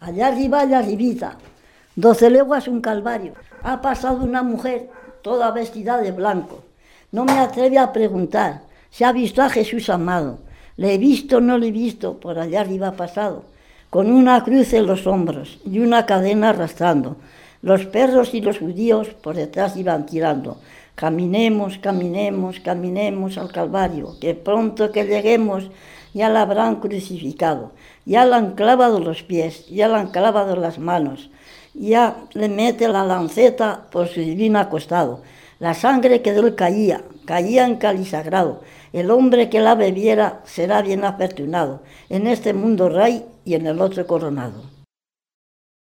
Allá arriba, allá arribita, doce leguas un calvario. Ha pasado una mujer toda vestida de blanco. No me atreve a preguntar si ha visto a Jesús amado. Le he visto, no le he visto, por allá arriba pasado, con una cruz en los hombros y una cadena arrastrando. Los perros y los judíos por detrás iban tirando. Caminemos, caminemos, caminemos al Calvario, que pronto que lleguemos ya la habrán crucificado, ya le han clavado los pies, ya le han clavado las manos, ya le mete la lanceta por su divino acostado. La sangre que de él caía, caía en calisagrado. El hombre que la bebiera será bien afortunado, en este mundo rey y en el otro coronado.